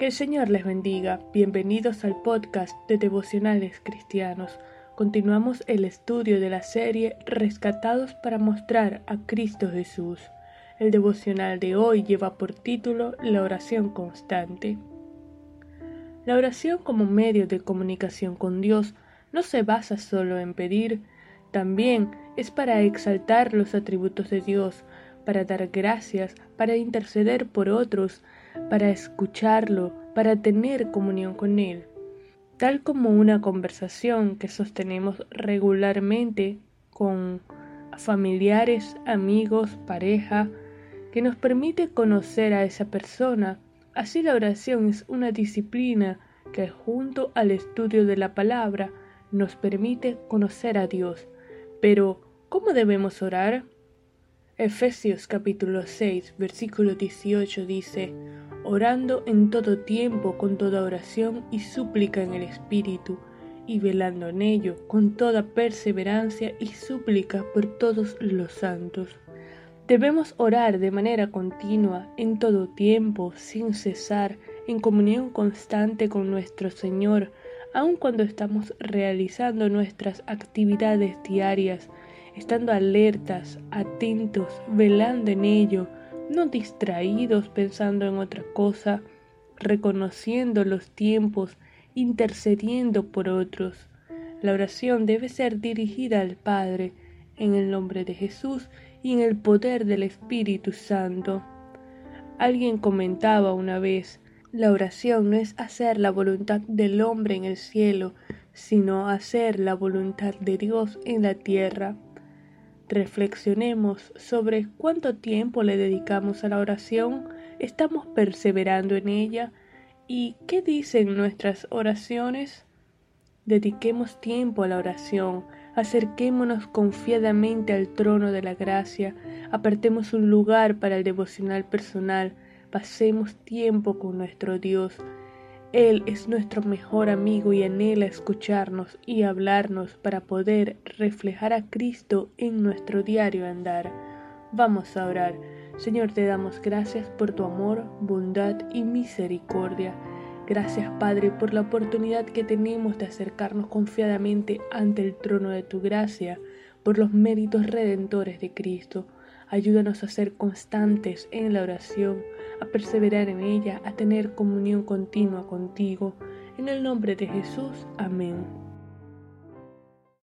Que el Señor les bendiga. Bienvenidos al podcast de Devocionales Cristianos. Continuamos el estudio de la serie Rescatados para mostrar a Cristo Jesús. El devocional de hoy lleva por título La oración constante. La oración como medio de comunicación con Dios no se basa solo en pedir, también es para exaltar los atributos de Dios, para dar gracias, para interceder por otros, para escucharlo, para tener comunión con Él, tal como una conversación que sostenemos regularmente con familiares, amigos, pareja, que nos permite conocer a esa persona. Así la oración es una disciplina que junto al estudio de la palabra nos permite conocer a Dios. Pero, ¿cómo debemos orar? Efesios capítulo 6, versículo 18 dice, orando en todo tiempo con toda oración y súplica en el Espíritu, y velando en ello con toda perseverancia y súplica por todos los santos. Debemos orar de manera continua, en todo tiempo, sin cesar, en comunión constante con nuestro Señor, aun cuando estamos realizando nuestras actividades diarias, estando alertas, atentos, velando en ello, no distraídos pensando en otra cosa, reconociendo los tiempos, intercediendo por otros. La oración debe ser dirigida al Padre, en el nombre de Jesús y en el poder del Espíritu Santo. Alguien comentaba una vez, la oración no es hacer la voluntad del hombre en el cielo, sino hacer la voluntad de Dios en la tierra. Reflexionemos sobre cuánto tiempo le dedicamos a la oración, estamos perseverando en ella y qué dicen nuestras oraciones. Dediquemos tiempo a la oración, acerquémonos confiadamente al trono de la gracia, apartemos un lugar para el devocional personal, pasemos tiempo con nuestro Dios, él es nuestro mejor amigo y anhela escucharnos y hablarnos para poder reflejar a Cristo en nuestro diario andar. Vamos a orar. Señor, te damos gracias por tu amor, bondad y misericordia. Gracias, Padre, por la oportunidad que tenemos de acercarnos confiadamente ante el trono de tu gracia, por los méritos redentores de Cristo. Ayúdanos a ser constantes en la oración, a perseverar en ella, a tener comunión continua contigo. En el nombre de Jesús, amén.